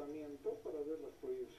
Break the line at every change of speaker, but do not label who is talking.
estacionamiento para ver las proyecciones.